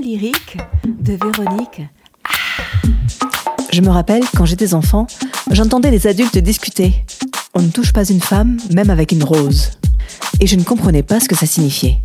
lyrique de Véronique. Je me rappelle, quand j'étais enfant, j'entendais les adultes discuter. On ne touche pas une femme, même avec une rose. Et je ne comprenais pas ce que ça signifiait.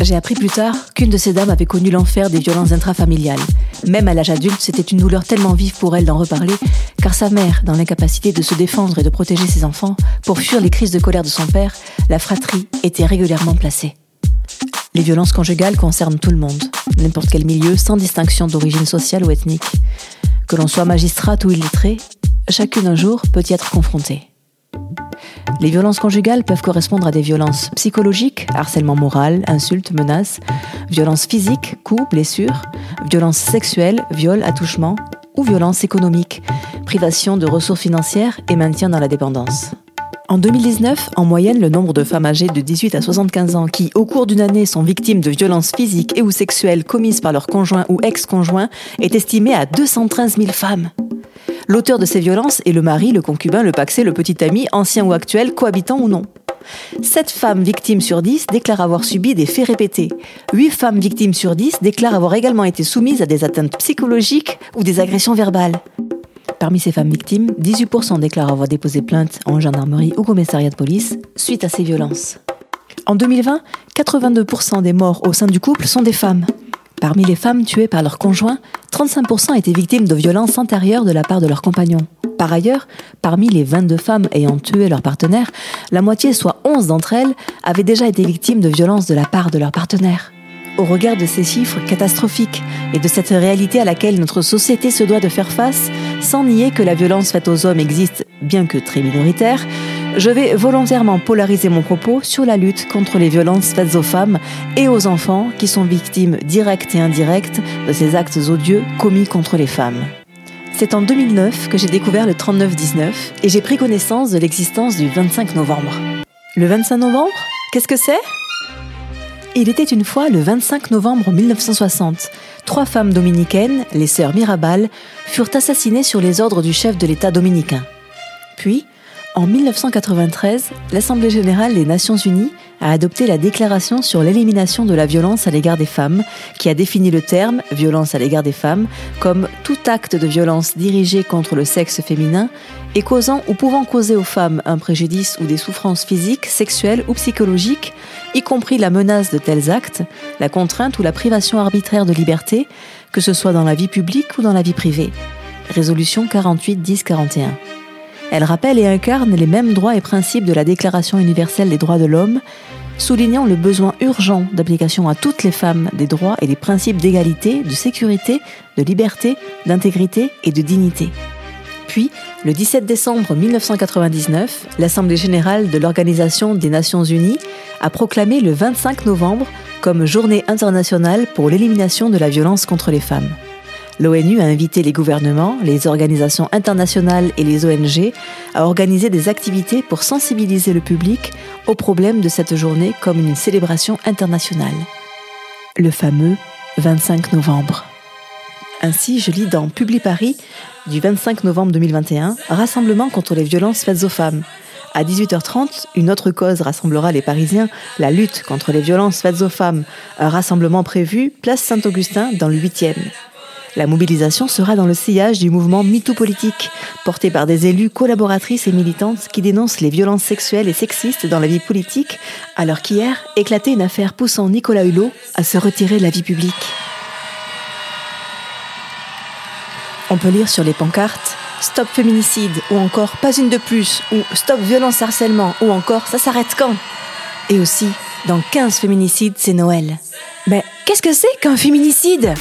J'ai appris plus tard qu'une de ces dames avait connu l'enfer des violences intrafamiliales. Même à l'âge adulte, c'était une douleur tellement vive pour elle d'en reparler, car sa mère, dans l'incapacité de se défendre et de protéger ses enfants, pour fuir les crises de colère de son père, la fratrie était régulièrement placée. Les violences conjugales concernent tout le monde, n'importe quel milieu, sans distinction d'origine sociale ou ethnique. Que l'on soit magistrate ou illettré, chacune un jour peut y être confrontée. Les violences conjugales peuvent correspondre à des violences psychologiques, harcèlement moral, insultes, menaces, violences physiques, coups, blessures, violences sexuelles, viols, attouchements, ou violences économiques, privation de ressources financières et maintien dans la dépendance. En 2019, en moyenne, le nombre de femmes âgées de 18 à 75 ans qui, au cours d'une année, sont victimes de violences physiques et ou sexuelles commises par leur conjoint ou ex-conjoint est estimé à 213 000 femmes. L'auteur de ces violences est le mari, le concubin, le paxé, le petit ami, ancien ou actuel, cohabitant ou non. 7 femmes victimes sur 10 déclarent avoir subi des faits répétés. 8 femmes victimes sur 10 déclarent avoir également été soumises à des atteintes psychologiques ou des agressions verbales. Parmi ces femmes victimes, 18% déclarent avoir déposé plainte en gendarmerie ou commissariat de police suite à ces violences. En 2020, 82% des morts au sein du couple sont des femmes. Parmi les femmes tuées par leur conjoint, 35% étaient victimes de violences antérieures de la part de leur compagnon. Par ailleurs, parmi les 22 femmes ayant tué leur partenaire, la moitié, soit 11 d'entre elles, avaient déjà été victimes de violences de la part de leur partenaire. Au regard de ces chiffres catastrophiques et de cette réalité à laquelle notre société se doit de faire face, sans nier que la violence faite aux hommes existe, bien que très minoritaire, je vais volontairement polariser mon propos sur la lutte contre les violences faites aux femmes et aux enfants qui sont victimes directes et indirectes de ces actes odieux commis contre les femmes. C'est en 2009 que j'ai découvert le 3919 et j'ai pris connaissance de l'existence du 25 novembre. Le 25 novembre? Qu'est-ce que c'est? Il était une fois le 25 novembre 1960. Trois femmes dominicaines, les sœurs Mirabal, furent assassinées sur les ordres du chef de l'État dominicain. Puis, en 1993, l'Assemblée générale des Nations unies a adopté la déclaration sur l'élimination de la violence à l'égard des femmes, qui a défini le terme violence à l'égard des femmes comme tout acte de violence dirigé contre le sexe féminin et causant ou pouvant causer aux femmes un préjudice ou des souffrances physiques, sexuelles ou psychologiques, y compris la menace de tels actes, la contrainte ou la privation arbitraire de liberté, que ce soit dans la vie publique ou dans la vie privée. Résolution 48 10 41. Elle rappelle et incarne les mêmes droits et principes de la Déclaration universelle des droits de l'homme, soulignant le besoin urgent d'application à toutes les femmes des droits et des principes d'égalité, de sécurité, de liberté, d'intégrité et de dignité. Puis, le 17 décembre 1999, l'Assemblée générale de l'Organisation des Nations Unies a proclamé le 25 novembre comme Journée internationale pour l'élimination de la violence contre les femmes. L'ONU a invité les gouvernements, les organisations internationales et les ONG à organiser des activités pour sensibiliser le public aux problèmes de cette journée comme une célébration internationale. Le fameux 25 novembre. Ainsi, je lis dans Publi Paris du 25 novembre 2021, Rassemblement contre les violences faites aux femmes. À 18h30, une autre cause rassemblera les Parisiens, la lutte contre les violences faites aux femmes. Un rassemblement prévu, place Saint-Augustin, dans le 8e. La mobilisation sera dans le sillage du mouvement MeToo politique, porté par des élus collaboratrices et militantes qui dénoncent les violences sexuelles et sexistes dans la vie politique, alors qu'hier éclatait une affaire poussant Nicolas Hulot à se retirer de la vie publique. On peut lire sur les pancartes Stop féminicide ou encore Pas une de plus ou Stop violence harcèlement ou encore Ça s'arrête quand? Et aussi, dans 15 féminicides, c'est Noël. Mais qu'est-ce que c'est qu'un féminicide?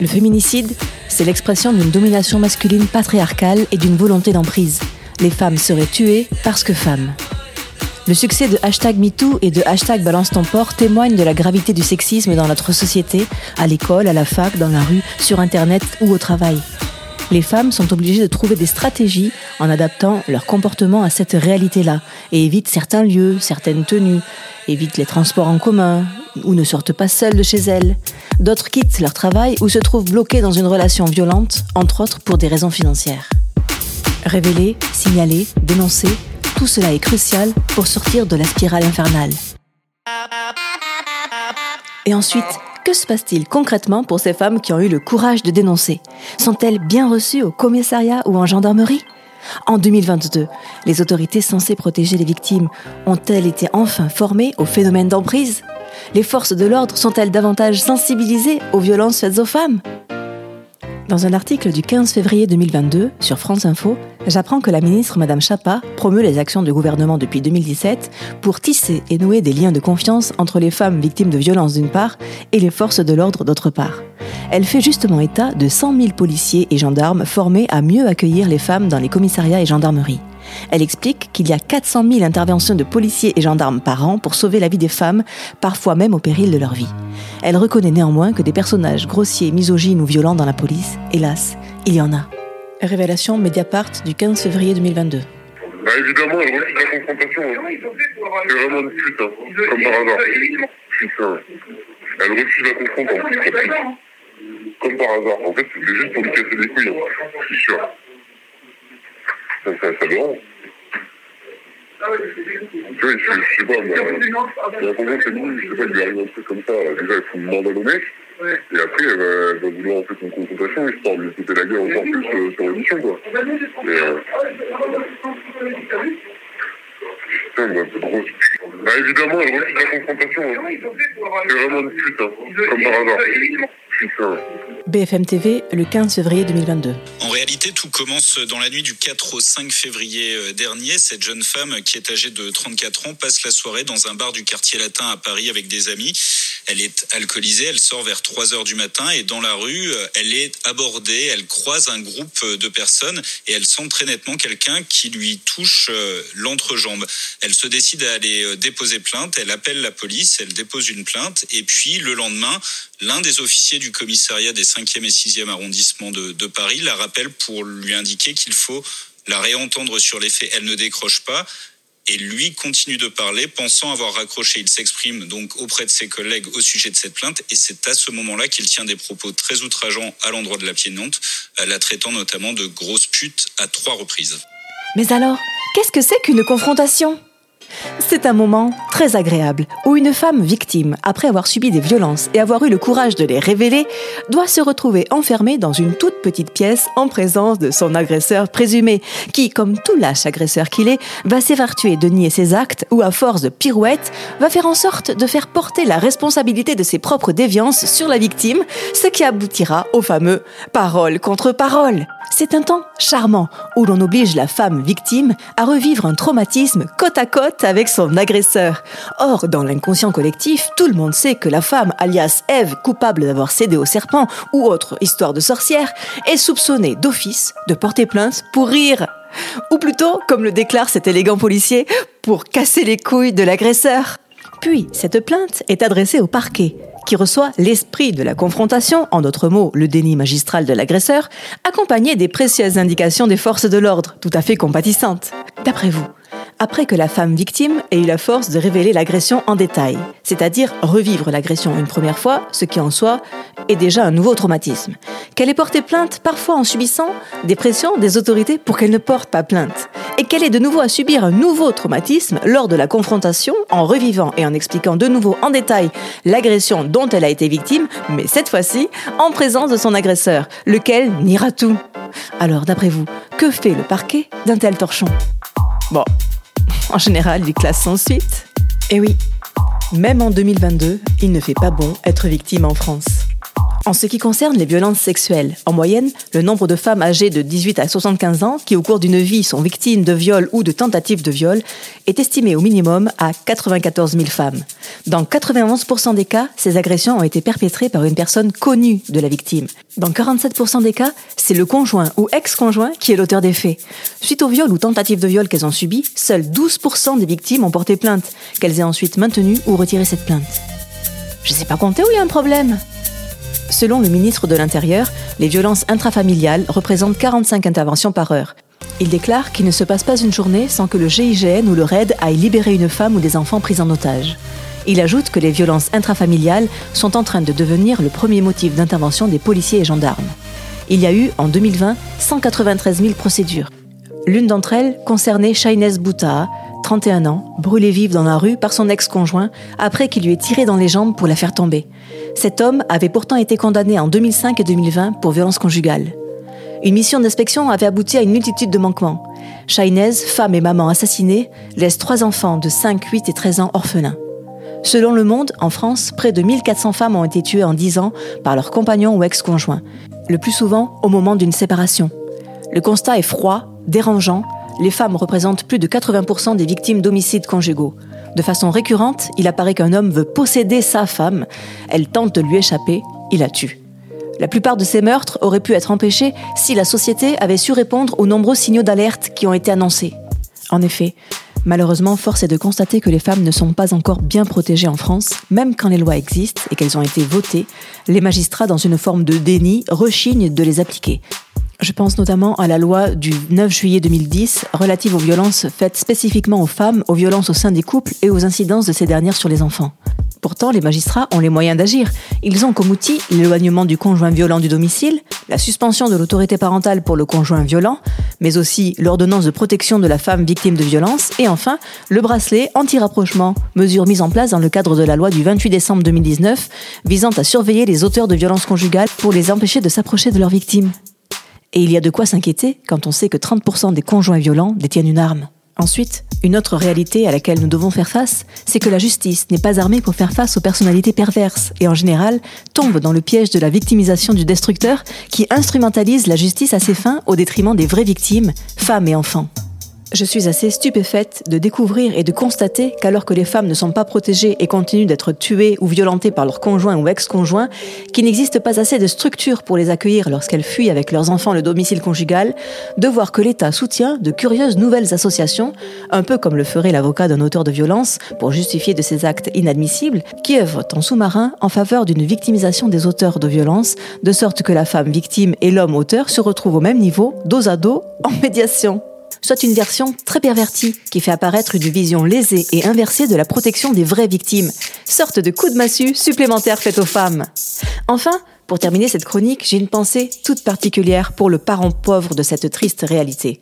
Le féminicide, c'est l'expression d'une domination masculine patriarcale et d'une volonté d'emprise. Les femmes seraient tuées parce que femmes. Le succès de hashtag MeToo et de hashtag Balance ton port témoigne de la gravité du sexisme dans notre société, à l'école, à la fac, dans la rue, sur Internet ou au travail. Les femmes sont obligées de trouver des stratégies en adaptant leur comportement à cette réalité-là et évitent certains lieux, certaines tenues, évitent les transports en commun ou ne sortent pas seules de chez elles. D'autres quittent leur travail ou se trouvent bloquées dans une relation violente, entre autres pour des raisons financières. Révéler, signaler, dénoncer, tout cela est crucial pour sortir de la spirale infernale. Et ensuite, que se passe-t-il concrètement pour ces femmes qui ont eu le courage de dénoncer Sont-elles bien reçues au commissariat ou en gendarmerie en 2022, les autorités censées protéger les victimes ont-elles été enfin formées au phénomène d'emprise Les forces de l'ordre sont-elles davantage sensibilisées aux violences faites aux femmes dans un article du 15 février 2022 sur France Info, j'apprends que la ministre Madame Chapa promeut les actions du gouvernement depuis 2017 pour tisser et nouer des liens de confiance entre les femmes victimes de violences d'une part et les forces de l'ordre d'autre part. Elle fait justement état de 100 000 policiers et gendarmes formés à mieux accueillir les femmes dans les commissariats et gendarmeries. Elle explique qu'il y a 400 000 interventions de policiers et gendarmes par an pour sauver la vie des femmes, parfois même au péril de leur vie. Elle reconnaît néanmoins que des personnages grossiers, misogynes ou violents dans la police, hélas, il y en a. Révélation Mediapart du 15 février 2022. Bah évidemment, elle refuse la confrontation. C'est vraiment une pute, hein. comme par hasard. Putain. Elle refuse la confrontation. Comme par hasard. En fait, c'était juste pour lui casser les couilles, hein. je suis sûr ça, ça, ça dérange. Ah je, je, je sais pas, mais euh, la confiance c'est lui, je sais pas, il lui arrive un truc comme ça. Déjà, il faut m'abandonner. Ouais. Et après, elle va, elle va vouloir en fait une confrontation, histoire de lui couper la gueule encore plus euh, sur l'émission, quoi. Et, euh... Putain, bah, c'est grosse Bah, évidemment, elle refuse la confrontation. Hein. C'est vraiment une pute, hein, comme par hasard. Putain. BFM TV, le 15 février 2022. En réalité, tout commence dans la nuit du 4 au 5 février euh, dernier. Cette jeune femme, qui est âgée de 34 ans, passe la soirée dans un bar du quartier latin à Paris avec des amis. Elle est alcoolisée, elle sort vers 3 heures du matin et dans la rue, euh, elle est abordée, elle croise un groupe de personnes et elle sent très nettement quelqu'un qui lui touche euh, l'entrejambe. Elle se décide à aller déposer plainte, elle appelle la police, elle dépose une plainte et puis le lendemain, l'un des officiers du commissariat des 5e et 6e arrondissements de, de Paris la rappelle pour lui indiquer qu'il faut la réentendre sur les faits. Elle ne décroche pas et lui continue de parler, pensant avoir raccroché. Il s'exprime donc auprès de ses collègues au sujet de cette plainte, et c'est à ce moment-là qu'il tient des propos très outrageants à l'endroit de la plaignante, la traitant notamment de grosse pute à trois reprises. Mais alors, qu'est-ce que c'est qu'une confrontation? C'est un moment très agréable où une femme victime, après avoir subi des violences et avoir eu le courage de les révéler, doit se retrouver enfermée dans une toute petite pièce en présence de son agresseur présumé, qui, comme tout lâche agresseur qu'il est, va s'évertuer de nier ses actes ou, à force de pirouettes, va faire en sorte de faire porter la responsabilité de ses propres déviances sur la victime, ce qui aboutira au fameux parole contre parole. C'est un temps charmant où l'on oblige la femme victime à revivre un traumatisme côte à côte avec son agresseur. Or, dans l'inconscient collectif, tout le monde sait que la femme, alias Ève, coupable d'avoir cédé au serpent ou autre histoire de sorcière, est soupçonnée d'office de porter plainte pour rire. Ou plutôt, comme le déclare cet élégant policier, pour casser les couilles de l'agresseur. Puis, cette plainte est adressée au parquet, qui reçoit l'esprit de la confrontation, en d'autres mots, le déni magistral de l'agresseur, accompagné des précieuses indications des forces de l'ordre, tout à fait compatissantes. D'après vous, après que la femme victime ait eu la force de révéler l'agression en détail, c'est-à-dire revivre l'agression une première fois, ce qui en soi est déjà un nouveau traumatisme. Qu'elle ait porté plainte parfois en subissant des pressions des autorités pour qu'elle ne porte pas plainte, et qu'elle ait de nouveau à subir un nouveau traumatisme lors de la confrontation en revivant et en expliquant de nouveau en détail l'agression dont elle a été victime, mais cette fois-ci en présence de son agresseur, lequel niera tout. Alors d'après vous, que fait le parquet d'un tel torchon? Bon, en général, il classe sans suite. Et oui, même en 2022, il ne fait pas bon être victime en France. En ce qui concerne les violences sexuelles, en moyenne, le nombre de femmes âgées de 18 à 75 ans qui au cours d'une vie sont victimes de viol ou de tentatives de viol est estimé au minimum à 94 000 femmes. Dans 91% des cas, ces agressions ont été perpétrées par une personne connue de la victime. Dans 47% des cas, c'est le conjoint ou ex-conjoint qui est l'auteur des faits. Suite au viol ou tentative de viol qu'elles ont subi, seuls 12% des victimes ont porté plainte, qu'elles aient ensuite maintenu ou retiré cette plainte. Je sais pas compter où il y a un problème. Selon le ministre de l'Intérieur, les violences intrafamiliales représentent 45 interventions par heure. Il déclare qu'il ne se passe pas une journée sans que le GIGN ou le RAID aille libérer une femme ou des enfants pris en otage. Il ajoute que les violences intrafamiliales sont en train de devenir le premier motif d'intervention des policiers et gendarmes. Il y a eu, en 2020, 193 000 procédures. L'une d'entre elles concernait Shaines Bouta, 31 ans, brûlée vive dans la rue par son ex-conjoint après qu'il lui ait tiré dans les jambes pour la faire tomber. Cet homme avait pourtant été condamné en 2005 et 2020 pour violence conjugale. Une mission d'inspection avait abouti à une multitude de manquements. Shainez, femme et maman assassinée, laisse trois enfants de 5, 8 et 13 ans orphelins. Selon Le Monde, en France, près de 1400 femmes ont été tuées en 10 ans par leurs compagnons ou ex-conjoints, le plus souvent au moment d'une séparation. Le constat est froid, dérangeant, les femmes représentent plus de 80% des victimes d'homicides conjugaux. De façon récurrente, il apparaît qu'un homme veut posséder sa femme, elle tente de lui échapper, il la tue. La plupart de ces meurtres auraient pu être empêchés si la société avait su répondre aux nombreux signaux d'alerte qui ont été annoncés. En effet, Malheureusement, force est de constater que les femmes ne sont pas encore bien protégées en France, même quand les lois existent et qu'elles ont été votées, les magistrats, dans une forme de déni, rechignent de les appliquer. Je pense notamment à la loi du 9 juillet 2010 relative aux violences faites spécifiquement aux femmes, aux violences au sein des couples et aux incidences de ces dernières sur les enfants. Pourtant, les magistrats ont les moyens d'agir. Ils ont comme outil l'éloignement du conjoint violent du domicile, la suspension de l'autorité parentale pour le conjoint violent, mais aussi l'ordonnance de protection de la femme victime de violence, et enfin le bracelet anti-rapprochement, mesure mise en place dans le cadre de la loi du 28 décembre 2019 visant à surveiller les auteurs de violences conjugales pour les empêcher de s'approcher de leurs victimes. Et il y a de quoi s'inquiéter quand on sait que 30% des conjoints violents détiennent une arme. Ensuite, une autre réalité à laquelle nous devons faire face, c'est que la justice n'est pas armée pour faire face aux personnalités perverses et en général tombe dans le piège de la victimisation du destructeur qui instrumentalise la justice à ses fins au détriment des vraies victimes, femmes et enfants. Je suis assez stupéfaite de découvrir et de constater qu'alors que les femmes ne sont pas protégées et continuent d'être tuées ou violentées par leurs conjoints ou ex-conjoints, qu'il n'existe pas assez de structures pour les accueillir lorsqu'elles fuient avec leurs enfants le domicile conjugal, de voir que l'État soutient de curieuses nouvelles associations, un peu comme le ferait l'avocat d'un auteur de violence pour justifier de ces actes inadmissibles, qui œuvrent en sous-marin en faveur d'une victimisation des auteurs de violence, de sorte que la femme victime et l'homme auteur se retrouvent au même niveau, dos à dos, en médiation soit une version très pervertie qui fait apparaître une vision lésée et inversée de la protection des vraies victimes, sorte de coup de massue supplémentaire faite aux femmes. Enfin, pour terminer cette chronique, j'ai une pensée toute particulière pour le parent pauvre de cette triste réalité.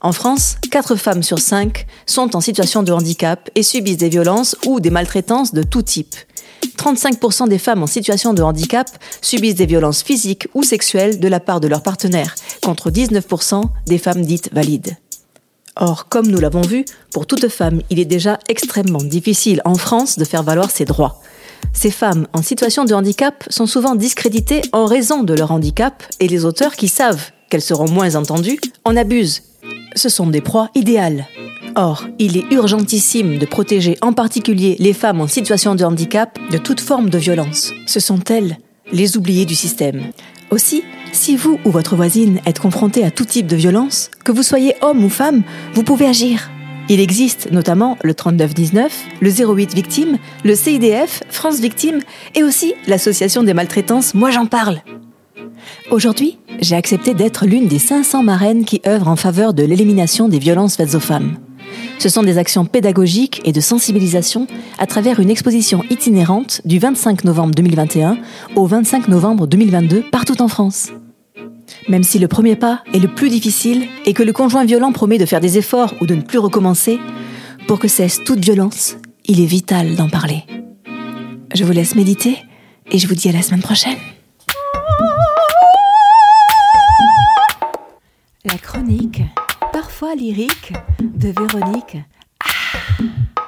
En France, 4 femmes sur 5 sont en situation de handicap et subissent des violences ou des maltraitances de tout type. 35% des femmes en situation de handicap subissent des violences physiques ou sexuelles de la part de leur partenaire, contre 19% des femmes dites valides. Or, comme nous l'avons vu, pour toute femme, il est déjà extrêmement difficile en France de faire valoir ses droits. Ces femmes en situation de handicap sont souvent discréditées en raison de leur handicap et les auteurs qui savent qu'elles seront moins entendues en abusent. Ce sont des proies idéales. Or, il est urgentissime de protéger en particulier les femmes en situation de handicap de toute forme de violence. Ce sont elles les oubliées du système. Aussi, si vous ou votre voisine êtes confronté à tout type de violence, que vous soyez homme ou femme, vous pouvez agir. Il existe notamment le 3919, le 08 Victime, le CIDF, France Victime et aussi l'association des maltraitances Moi j'en parle. Aujourd'hui, j'ai accepté d'être l'une des 500 marraines qui œuvrent en faveur de l'élimination des violences faites aux femmes. Ce sont des actions pédagogiques et de sensibilisation à travers une exposition itinérante du 25 novembre 2021 au 25 novembre 2022 partout en France. Même si le premier pas est le plus difficile et que le conjoint violent promet de faire des efforts ou de ne plus recommencer, pour que cesse toute violence, il est vital d'en parler. Je vous laisse méditer et je vous dis à la semaine prochaine. Parfois lyrique, de Véronique. Ah